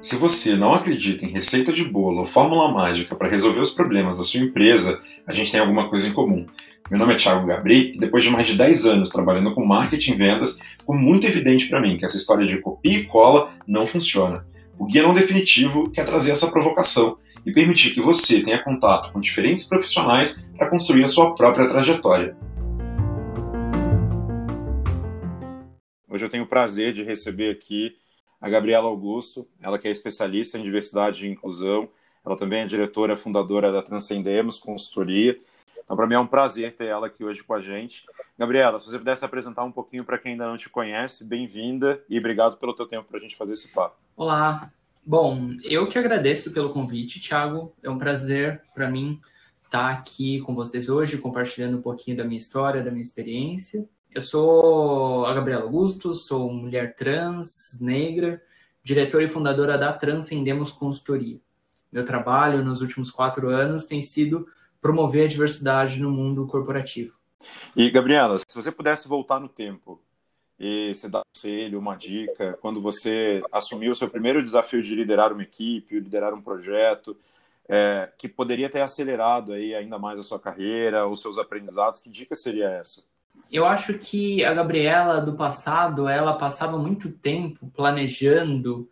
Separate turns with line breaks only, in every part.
Se você não acredita em receita de bolo ou fórmula mágica para resolver os problemas da sua empresa, a gente tem alguma coisa em comum. Meu nome é Thiago Gabri e depois de mais de 10 anos trabalhando com marketing e vendas, ficou muito evidente para mim que essa história de copia e cola não funciona. O Guia Não Definitivo quer trazer essa provocação e permitir que você tenha contato com diferentes profissionais para construir a sua própria trajetória. Hoje eu tenho o prazer de receber aqui a Gabriela Augusto, ela que é especialista em diversidade e inclusão, ela também é diretora fundadora da Transcendemos Consultoria. Então, para mim é um prazer ter ela aqui hoje com a gente. Gabriela, se você pudesse apresentar um pouquinho para quem ainda não te conhece, bem-vinda e obrigado pelo teu tempo para a gente fazer esse papo.
Olá. Bom, eu que agradeço pelo convite, Thiago. É um prazer para mim estar aqui com vocês hoje, compartilhando um pouquinho da minha história, da minha experiência. Eu sou a Gabriela Augusto, sou mulher trans, negra, diretora e fundadora da Transcendemos Consultoria. Meu trabalho nos últimos quatro anos tem sido promover a diversidade no mundo corporativo.
E, Gabriela, se você pudesse voltar no tempo e você dar um conselho, uma dica, quando você assumiu o seu primeiro desafio de liderar uma equipe, liderar um projeto, é, que poderia ter acelerado aí ainda mais a sua carreira, os seus aprendizados, que dica seria essa?
Eu acho que a Gabriela do passado, ela passava muito tempo planejando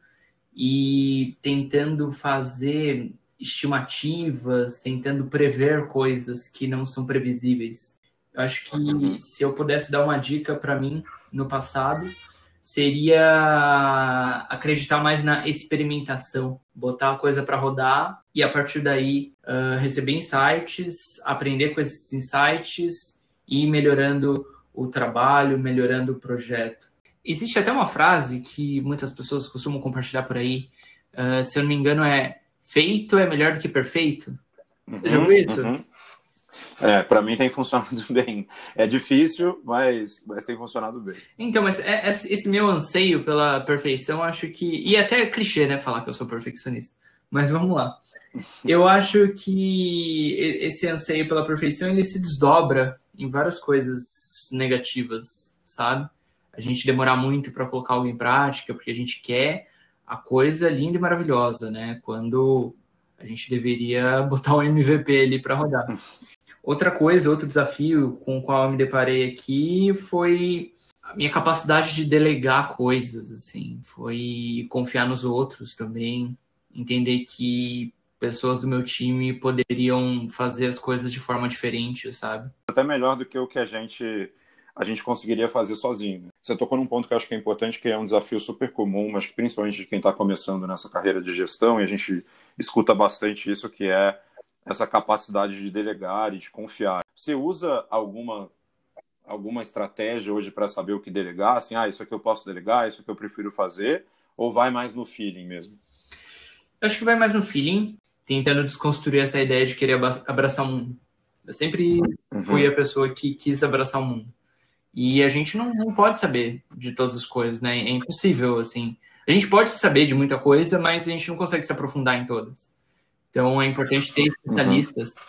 e tentando fazer estimativas, tentando prever coisas que não são previsíveis. Eu acho que uhum. se eu pudesse dar uma dica para mim no passado, seria acreditar mais na experimentação, botar a coisa para rodar e a partir daí uh, receber insights, aprender com esses insights e ir melhorando o trabalho, melhorando o projeto. Existe até uma frase que muitas pessoas costumam compartilhar por aí, uh, se eu não me engano, é feito é melhor do que perfeito. Uhum, Você já ouviu isso? Uhum.
É, para mim tem funcionado bem. É difícil, mas, mas tem funcionado bem.
Então, mas é, é, esse meu anseio pela perfeição, acho que. E até é clichê, né, falar que eu sou perfeccionista. Mas vamos lá. Eu acho que esse anseio pela perfeição ele se desdobra em várias coisas negativas, sabe? A gente demorar muito para colocar algo em prática, porque a gente quer a coisa linda e maravilhosa, né? Quando a gente deveria botar um MVP ali para rodar. Outra coisa, outro desafio com o qual eu me deparei aqui foi a minha capacidade de delegar coisas, assim, foi confiar nos outros também, entender que pessoas do meu time poderiam fazer as coisas de forma diferente, sabe?
Até melhor do que o que a gente a gente conseguiria fazer sozinho. Né? Você tocou num ponto que eu acho que é importante, que é um desafio super comum, mas principalmente de quem está começando nessa carreira de gestão, e a gente escuta bastante isso, que é essa capacidade de delegar e de confiar. Você usa alguma alguma estratégia hoje para saber o que delegar? Assim, ah, isso aqui eu posso delegar, isso aqui eu prefiro fazer, ou vai mais no feeling mesmo?
Eu acho que vai mais no feeling tentando desconstruir essa ideia de querer abraçar o mundo. Eu sempre uhum. fui a pessoa que quis abraçar o mundo. E a gente não, não pode saber de todas as coisas, né? É impossível, assim. A gente pode saber de muita coisa, mas a gente não consegue se aprofundar em todas. Então é importante ter especialistas uhum.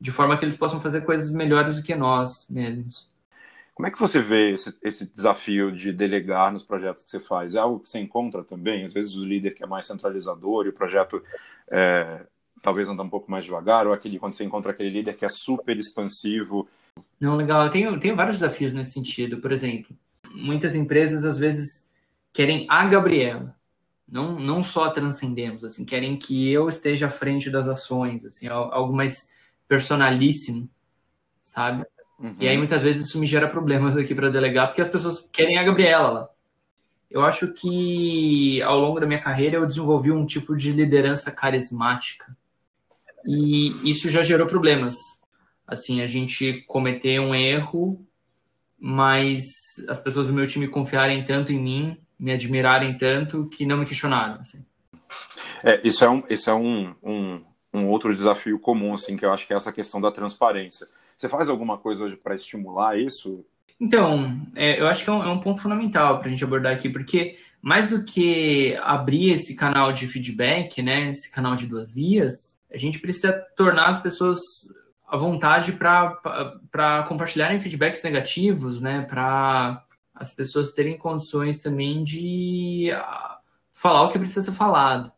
de forma que eles possam fazer coisas melhores do que nós mesmos.
Como é que você vê esse, esse, desafio de delegar nos projetos que você faz? É algo que você encontra também? Às vezes o líder que é mais centralizador e o projeto é, talvez anda um pouco mais devagar, ou aquele quando você encontra aquele líder que é super expansivo.
Não, legal. Eu tenho, tenho vários desafios nesse sentido. Por exemplo, muitas empresas às vezes querem a Gabriela, não, não só transcendemos, assim, querem que eu esteja à frente das ações, assim, algo mais personalíssimo, sabe? Uhum. E aí muitas vezes isso me gera problemas aqui para delegar, porque as pessoas querem a Gabriela lá. Eu acho que ao longo da minha carreira eu desenvolvi um tipo de liderança carismática. E isso já gerou problemas. Assim, a gente cometer um erro, mas as pessoas do meu time confiarem tanto em mim, me admirarem tanto, que não me questionaram. Assim.
É, isso é, um, isso é um, um, um outro desafio comum, assim, que eu acho que é essa questão da transparência. Você faz alguma coisa hoje para estimular isso?
Então, é, eu acho que é um, é um ponto fundamental para a gente abordar aqui, porque mais do que abrir esse canal de feedback, né, esse canal de duas vias, a gente precisa tornar as pessoas à vontade para compartilharem feedbacks negativos, né, para as pessoas terem condições também de uh, falar o que precisa ser falado.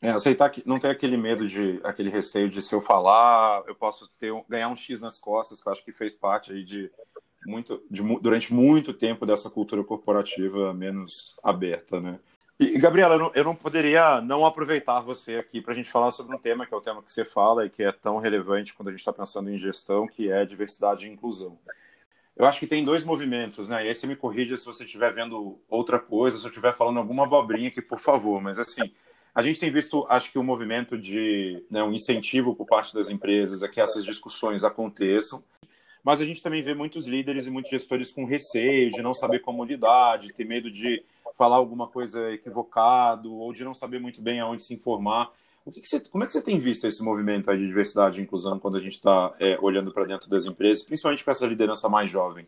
É, aceitar que não ter aquele medo de aquele receio de se eu falar, eu posso ter ganhar um X nas costas, que eu acho que fez parte aí de muito de, durante muito tempo dessa cultura corporativa menos aberta, né? E, Gabriela, eu não, eu não poderia não aproveitar você aqui para a gente falar sobre um tema que é o tema que você fala e que é tão relevante quando a gente está pensando em gestão, que é diversidade e inclusão. Eu acho que tem dois movimentos, né? E aí você me corrija se você estiver vendo outra coisa, se eu estiver falando alguma abobrinha aqui, por favor. Mas assim, a gente tem visto, acho que um movimento de né, um incentivo por parte das empresas a que essas discussões aconteçam, mas a gente também vê muitos líderes e muitos gestores com receio de não saber como lidar, de ter medo de falar alguma coisa equivocado ou de não saber muito bem aonde se informar. O que, que você, como é que você tem visto esse movimento de diversidade e inclusão quando a gente está é, olhando para dentro das empresas, principalmente para essa liderança mais jovem?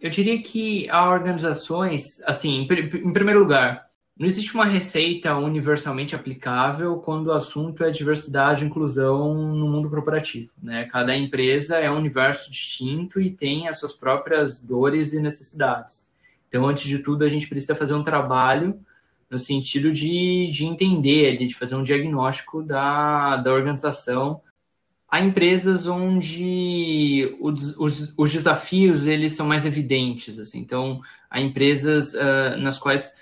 Eu diria que há organizações, assim, em primeiro lugar, não existe uma receita universalmente aplicável quando o assunto é diversidade e inclusão no mundo corporativo. Né? Cada empresa é um universo distinto e tem as suas próprias dores e necessidades. Então, antes de tudo, a gente precisa fazer um trabalho no sentido de, de entender, de fazer um diagnóstico da, da organização. Há empresas onde os, os, os desafios eles são mais evidentes. Assim. Então, há empresas uh, nas quais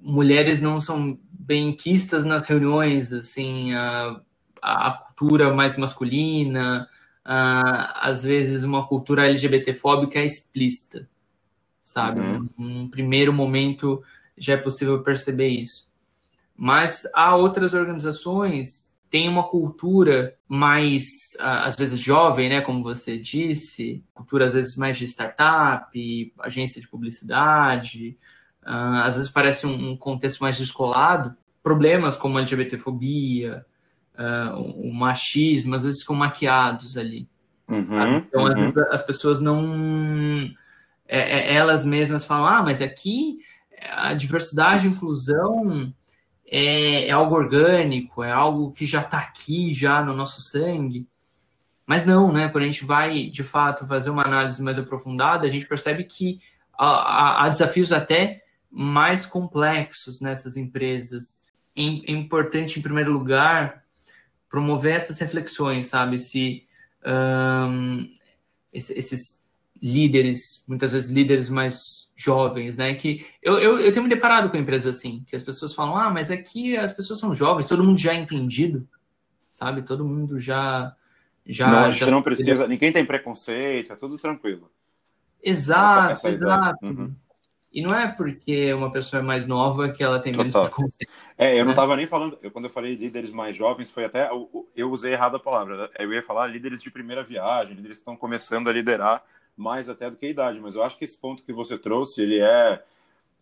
mulheres não são bem quistas nas reuniões, assim, a, a cultura mais masculina, a, às vezes uma cultura LGBTfóbica é explícita, sabe? Uhum. Num primeiro momento já é possível perceber isso. Mas há outras organizações têm uma cultura mais, às vezes, jovem, né? Como você disse, cultura às vezes mais de startup, agência de publicidade, uh, às vezes parece um, um, contexto mais descolado, problemas como a LGBTfobia, uh, o, machismo, às vezes ficam maquiados ali.
Uhum,
então, uhum. às vezes, as pessoas não. É, é, elas mesmas falam, ah, mas aqui a diversidade e inclusão é, é, algo orgânico, é algo que já está aqui, já no nosso sangue. Mas não, né? Quando a gente vai, de fato, fazer uma análise mais aprofundada, a gente percebe que há, há desafios até mais complexos nessas empresas. É importante, em primeiro lugar, promover essas reflexões, sabe? Se um, esses líderes, muitas vezes líderes mais jovens, né? Que eu, eu, eu tenho me deparado com empresas assim, que as pessoas falam, ah, mas aqui as pessoas são jovens, todo mundo já é entendido, sabe? Todo mundo já. já
não, a gente
já
não precisa, ninguém tem preconceito, é tudo tranquilo.
Exato, essa, essa exato. Uhum. E não é porque uma pessoa é mais nova que ela tem menos preconceito.
É, eu não estava né? nem falando, eu, quando eu falei líderes mais jovens, foi até, eu, eu usei errado a palavra, eu ia falar líderes de primeira viagem, líderes que estão começando a liderar mais até do que a idade, mas eu acho que esse ponto que você trouxe, ele é,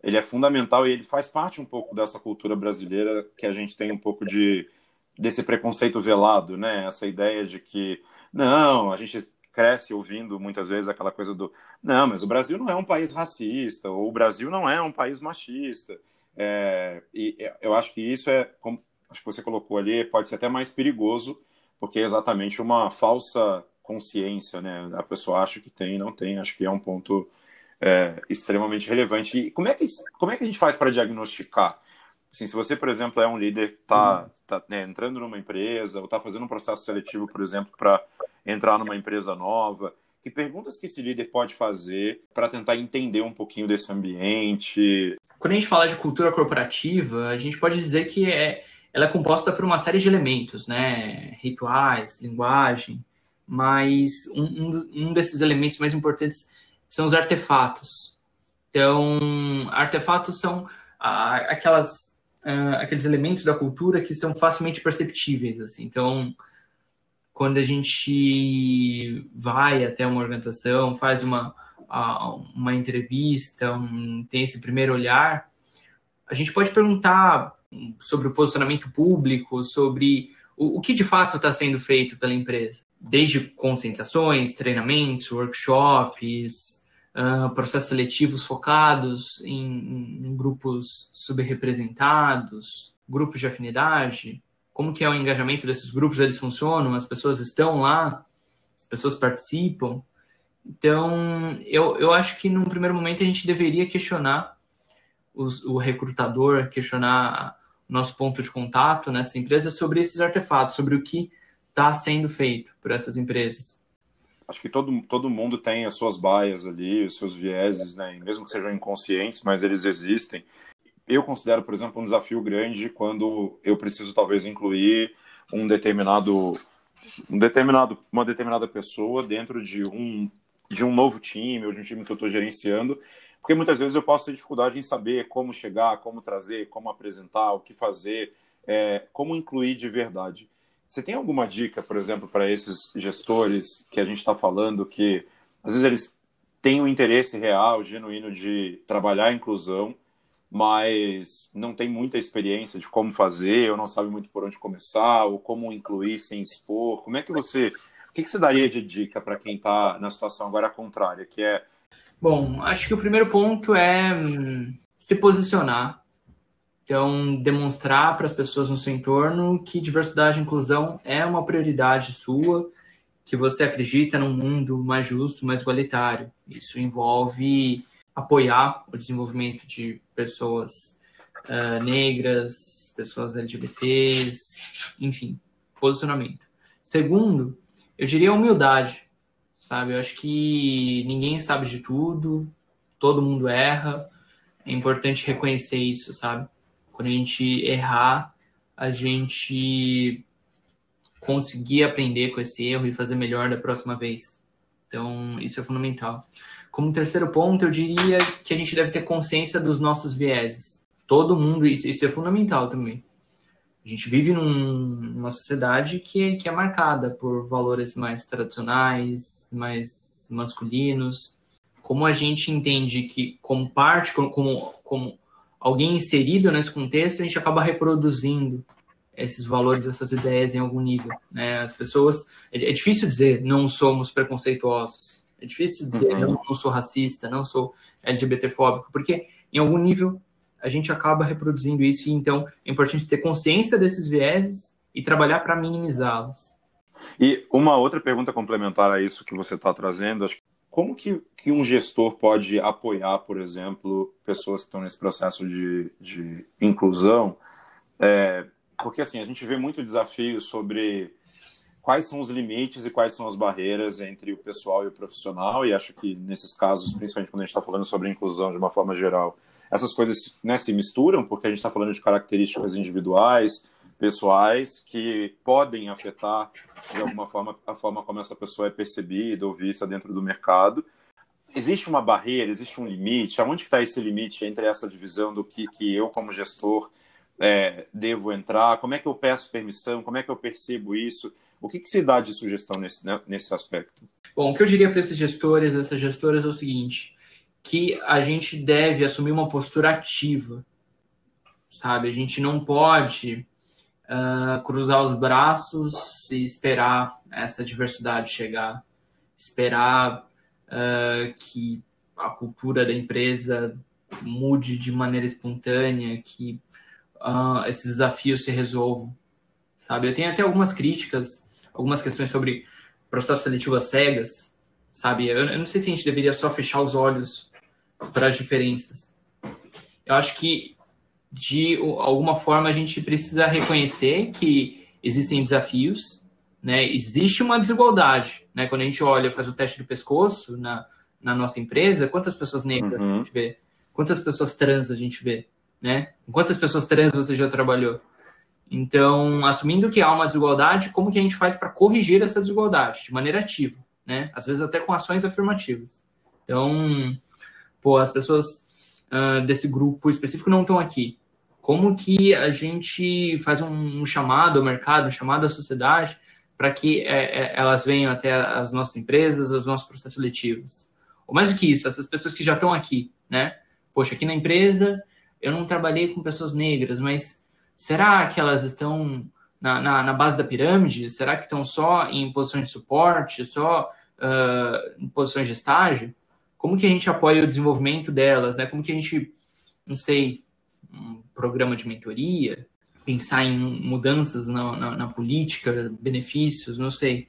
ele é fundamental e ele faz parte um pouco dessa cultura brasileira que a gente tem um pouco de desse preconceito velado, né? Essa ideia de que não, a gente cresce ouvindo muitas vezes aquela coisa do não, mas o Brasil não é um país racista, ou o Brasil não é um país machista. É, e eu acho que isso é, como acho que você colocou ali, pode ser até mais perigoso, porque é exatamente uma falsa consciência, né? A pessoa acha que tem, não tem. Acho que é um ponto é, extremamente relevante. E como é que como é que a gente faz para diagnosticar? Assim, se você, por exemplo, é um líder que está uhum. tá, né, entrando numa empresa ou está fazendo um processo seletivo, por exemplo, para entrar numa empresa nova, que perguntas que esse líder pode fazer para tentar entender um pouquinho desse ambiente?
Quando a gente fala de cultura corporativa, a gente pode dizer que é, ela é composta por uma série de elementos, né? Rituais, linguagem, mas um, um, desses elementos mais importantes são os artefatos. Então, artefatos são ah, aquelas, ah, aqueles elementos da cultura que são facilmente perceptíveis. Assim. Então, quando a gente vai até uma organização, faz uma, uma entrevista, um, tem esse primeiro olhar, a gente pode perguntar sobre o posicionamento público, sobre o, o que de fato está sendo feito pela empresa, desde conscientizações, treinamentos, workshops, uh, processos seletivos focados em, em grupos subrepresentados, grupos de afinidade, como que é o engajamento desses grupos, eles funcionam, as pessoas estão lá, as pessoas participam. Então, eu, eu acho que num primeiro momento a gente deveria questionar os, o recrutador, questionar nosso ponto de contato nessa empresa sobre esses artefatos, sobre o que está sendo feito por essas empresas.
Acho que todo, todo mundo tem as suas baias ali, os seus vieses, né? mesmo que sejam inconscientes, mas eles existem. Eu considero, por exemplo, um desafio grande quando eu preciso talvez incluir um determinado, um determinado uma determinada pessoa dentro de um de um novo time ou de um time que eu estou gerenciando, porque muitas vezes eu posso ter dificuldade em saber como chegar, como trazer, como apresentar, o que fazer, é, como incluir de verdade. Você tem alguma dica, por exemplo, para esses gestores que a gente está falando que às vezes eles têm um interesse real, genuíno de trabalhar a inclusão, mas não tem muita experiência de como fazer, ou não sabe muito por onde começar, ou como incluir sem expor. Como é que você que, que você daria de dica para quem está na situação agora contrária, que é...
Bom, acho que o primeiro ponto é hum, se posicionar. Então, demonstrar para as pessoas no seu entorno que diversidade e inclusão é uma prioridade sua, que você acredita num mundo mais justo, mais igualitário. Isso envolve apoiar o desenvolvimento de pessoas uh, negras, pessoas LGBTs, enfim, posicionamento. Segundo, eu diria humildade, sabe? Eu acho que ninguém sabe de tudo, todo mundo erra. É importante reconhecer isso, sabe? Quando a gente errar, a gente conseguir aprender com esse erro e fazer melhor da próxima vez. Então, isso é fundamental. Como terceiro ponto, eu diria que a gente deve ter consciência dos nossos vieses. Todo mundo, isso, isso é fundamental também. A gente vive num, numa sociedade que, que é marcada por valores mais tradicionais, mais masculinos. Como a gente entende que, como parte, como, como, alguém inserido nesse contexto, a gente acaba reproduzindo esses valores, essas ideias em algum nível. Né? As pessoas. É, é difícil dizer não somos preconceituosos. É difícil dizer uhum. não, não sou racista, não sou LGBTfóbico, porque em algum nível a gente acaba reproduzindo isso, e então é importante ter consciência desses vieses e trabalhar para minimizá-los.
E uma outra pergunta complementar a isso que você está trazendo, como que, que um gestor pode apoiar, por exemplo, pessoas que estão nesse processo de, de inclusão? É, porque assim, a gente vê muito desafio sobre quais são os limites e quais são as barreiras entre o pessoal e o profissional, e acho que nesses casos, principalmente quando a gente está falando sobre inclusão de uma forma geral, essas coisas né, se misturam, porque a gente está falando de características individuais, pessoais, que podem afetar, de alguma forma, a forma como essa pessoa é percebida ou vista dentro do mercado. Existe uma barreira, existe um limite? Aonde está esse limite entre essa divisão do que, que eu, como gestor, é, devo entrar? Como é que eu peço permissão? Como é que eu percebo isso? O que, que se dá de sugestão nesse, né, nesse aspecto?
Bom, o que eu diria para esses gestores, essas gestoras, é o seguinte: que a gente deve assumir uma postura ativa, sabe? A gente não pode uh, cruzar os braços e esperar essa diversidade chegar, esperar uh, que a cultura da empresa mude de maneira espontânea, que uh, esses desafios se resolvam, sabe? Eu tenho até algumas críticas, algumas questões sobre processo seletivo às cegas, sabe? Eu, eu não sei se a gente deveria só fechar os olhos para as diferenças. Eu acho que de alguma forma a gente precisa reconhecer que existem desafios, né? Existe uma desigualdade, né? Quando a gente olha, faz o teste do pescoço na, na nossa empresa, quantas pessoas negras uhum. a gente vê? Quantas pessoas trans a gente vê, né? Quantas pessoas trans você já trabalhou? Então, assumindo que há uma desigualdade, como que a gente faz para corrigir essa desigualdade de maneira ativa, né? Às vezes até com ações afirmativas. Então, pô, as pessoas uh, desse grupo específico não estão aqui. Como que a gente faz um, um chamado ao mercado, um chamado à sociedade, para que é, é, elas venham até as nossas empresas, os nossos processos seletivos? Ou mais do que isso, essas pessoas que já estão aqui, né? Poxa, aqui na empresa eu não trabalhei com pessoas negras, mas será que elas estão na, na, na base da pirâmide? Será que estão só em posições de suporte, só uh, em posições de estágio? Como que a gente apoia o desenvolvimento delas, né? Como que a gente, não sei, um programa de mentoria, pensar em mudanças na, na, na política, benefícios, não sei.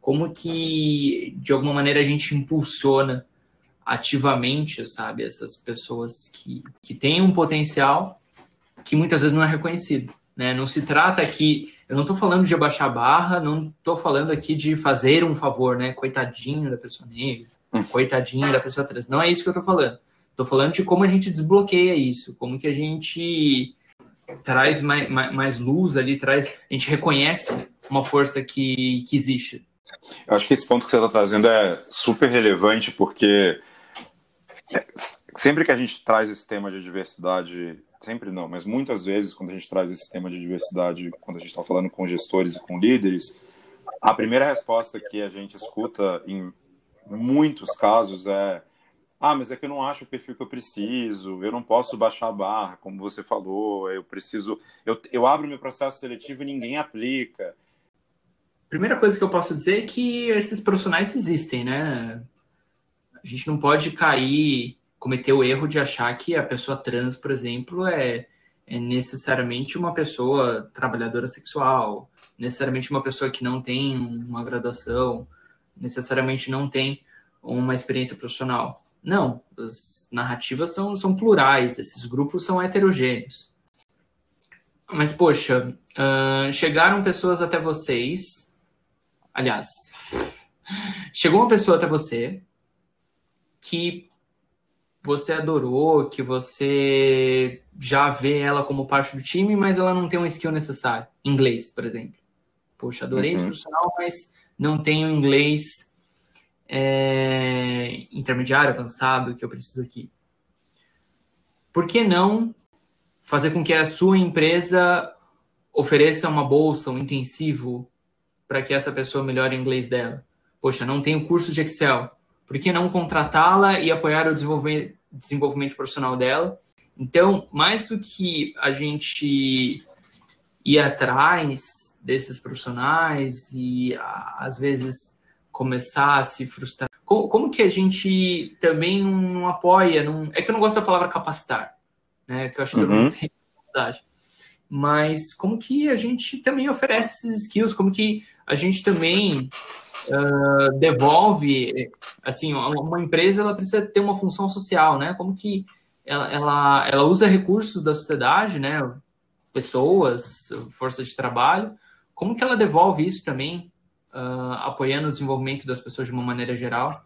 como que, de alguma maneira, a gente impulsiona ativamente, sabe, essas pessoas que, que têm um potencial que muitas vezes não é reconhecido. Né? Não se trata aqui, eu não estou falando de abaixar a barra, não estou falando aqui de fazer um favor, né? Coitadinho da pessoa negra, coitadinho da pessoa trans. Não é isso que eu estou falando. Estou falando de como a gente desbloqueia isso, como que a gente traz mais, mais, mais luz ali, traz, a gente reconhece uma força que, que existe.
Eu acho que esse ponto que você está trazendo é super relevante, porque é, sempre que a gente traz esse tema de diversidade, sempre não, mas muitas vezes quando a gente traz esse tema de diversidade, quando a gente está falando com gestores e com líderes, a primeira resposta que a gente escuta em muitos casos é ah, mas é que eu não acho o perfil que eu preciso, eu não posso baixar a barra, como você falou, eu preciso. Eu, eu abro meu processo seletivo e ninguém aplica.
Primeira coisa que eu posso dizer é que esses profissionais existem, né? A gente não pode cair, cometer o erro de achar que a pessoa trans, por exemplo, é, é necessariamente uma pessoa trabalhadora sexual, necessariamente uma pessoa que não tem uma graduação, necessariamente não tem uma experiência profissional não, as narrativas são, são plurais, esses grupos são heterogêneos. Mas, poxa, uh, chegaram pessoas até vocês. Aliás, chegou uma pessoa até você que você adorou, que você já vê ela como parte do time, mas ela não tem um skill necessário. Inglês, por exemplo. Poxa, adorei uhum. esse profissional, mas não tenho inglês é, intermediário, avançado que eu preciso aqui. Por que não fazer com que a sua empresa ofereça uma bolsa, um intensivo, para que essa pessoa melhore o inglês dela? Poxa, não tenho curso de Excel. Por que não contratá-la e apoiar o desenvolvimento, desenvolvimento profissional dela? Então, mais do que a gente ir atrás desses profissionais e às vezes começar a se frustrar? Como, como que a gente também não apoia? Não, é que eu não gosto da palavra capacitar, né? Que eu acho que uhum. eu não tenho capacidade. Mas como que a gente também oferece esses skills? Como que a gente também uh, devolve? Assim, uma empresa ela precisa ter uma função social, né? Como que ela, ela, ela usa recursos da sociedade, né? Pessoas, força de trabalho. Como que ela devolve isso também uh, apoiando o desenvolvimento das pessoas de uma maneira geral.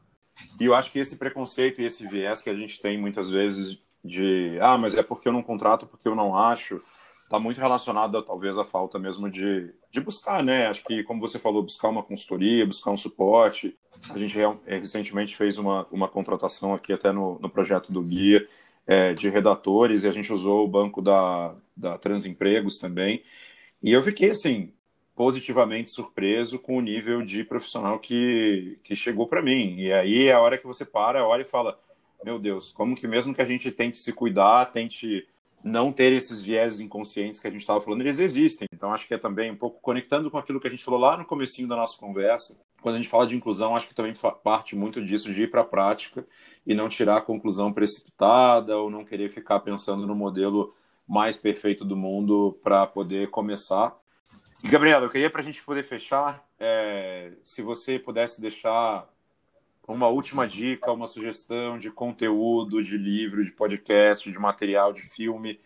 E eu acho que esse preconceito e esse viés que a gente tem muitas vezes de ah, mas é porque eu não contrato, porque eu não acho, está muito relacionado talvez à falta mesmo de, de buscar, né? Acho que, como você falou, buscar uma consultoria, buscar um suporte. A gente é, recentemente fez uma, uma contratação aqui até no, no projeto do Guia é, de redatores e a gente usou o banco da, da Transempregos também. E eu fiquei assim, positivamente surpreso com o nível de profissional que, que chegou para mim. E aí é a hora que você para, olha e fala: Meu Deus, como que mesmo que a gente tente se cuidar, tente não ter esses vieses inconscientes que a gente estava falando, eles existem. Então acho que é também um pouco conectando com aquilo que a gente falou lá no comecinho da nossa conversa. Quando a gente fala de inclusão, acho que também parte muito disso de ir para a prática e não tirar a conclusão precipitada ou não querer ficar pensando no modelo mais perfeito do mundo para poder começar Gabriela, eu queria para a gente poder fechar, é, se você pudesse deixar uma última dica, uma sugestão de conteúdo, de livro, de podcast, de material, de filme,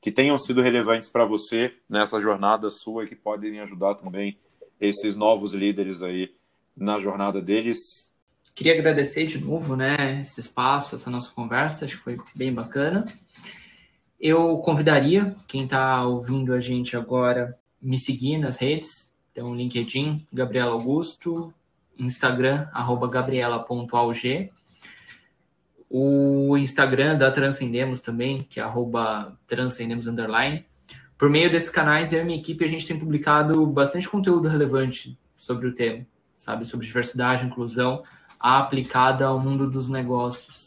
que tenham sido relevantes para você nessa jornada sua e que podem ajudar também esses novos líderes aí na jornada deles.
Queria agradecer de novo, né, esse espaço, essa nossa conversa, acho que foi bem bacana. Eu convidaria quem está ouvindo a gente agora me seguir nas redes. Então, LinkedIn, Gabriela Augusto, Instagram, arroba gabriela.alg. O Instagram da Transcendemos também, que é arroba transcendemos underline. Por meio desses canais, eu e minha equipe, a gente tem publicado bastante conteúdo relevante sobre o tema, sabe? Sobre diversidade, inclusão, aplicada ao mundo dos negócios.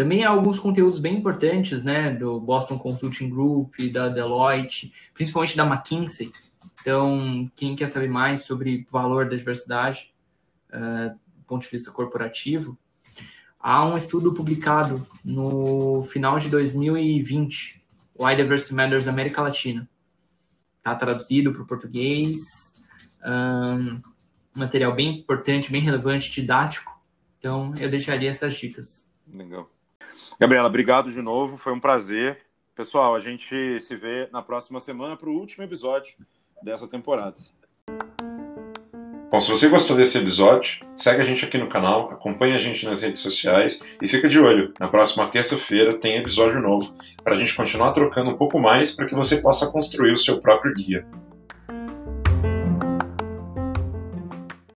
Também há alguns conteúdos bem importantes, né, do Boston Consulting Group, da Deloitte, principalmente da McKinsey. Então, quem quer saber mais sobre valor da diversidade, uh, do ponto de vista corporativo, há um estudo publicado no final de 2020, Why Diversity Matters América Latina. Está traduzido para o português. Um, material bem importante, bem relevante, didático. Então, eu deixaria essas dicas.
Legal. Gabriela, obrigado de novo, foi um prazer. Pessoal, a gente se vê na próxima semana para o último episódio dessa temporada. Bom, se você gostou desse episódio, segue a gente aqui no canal, acompanha a gente nas redes sociais e fica de olho. Na próxima terça-feira tem episódio novo para a gente continuar trocando um pouco mais para que você possa construir o seu próprio guia.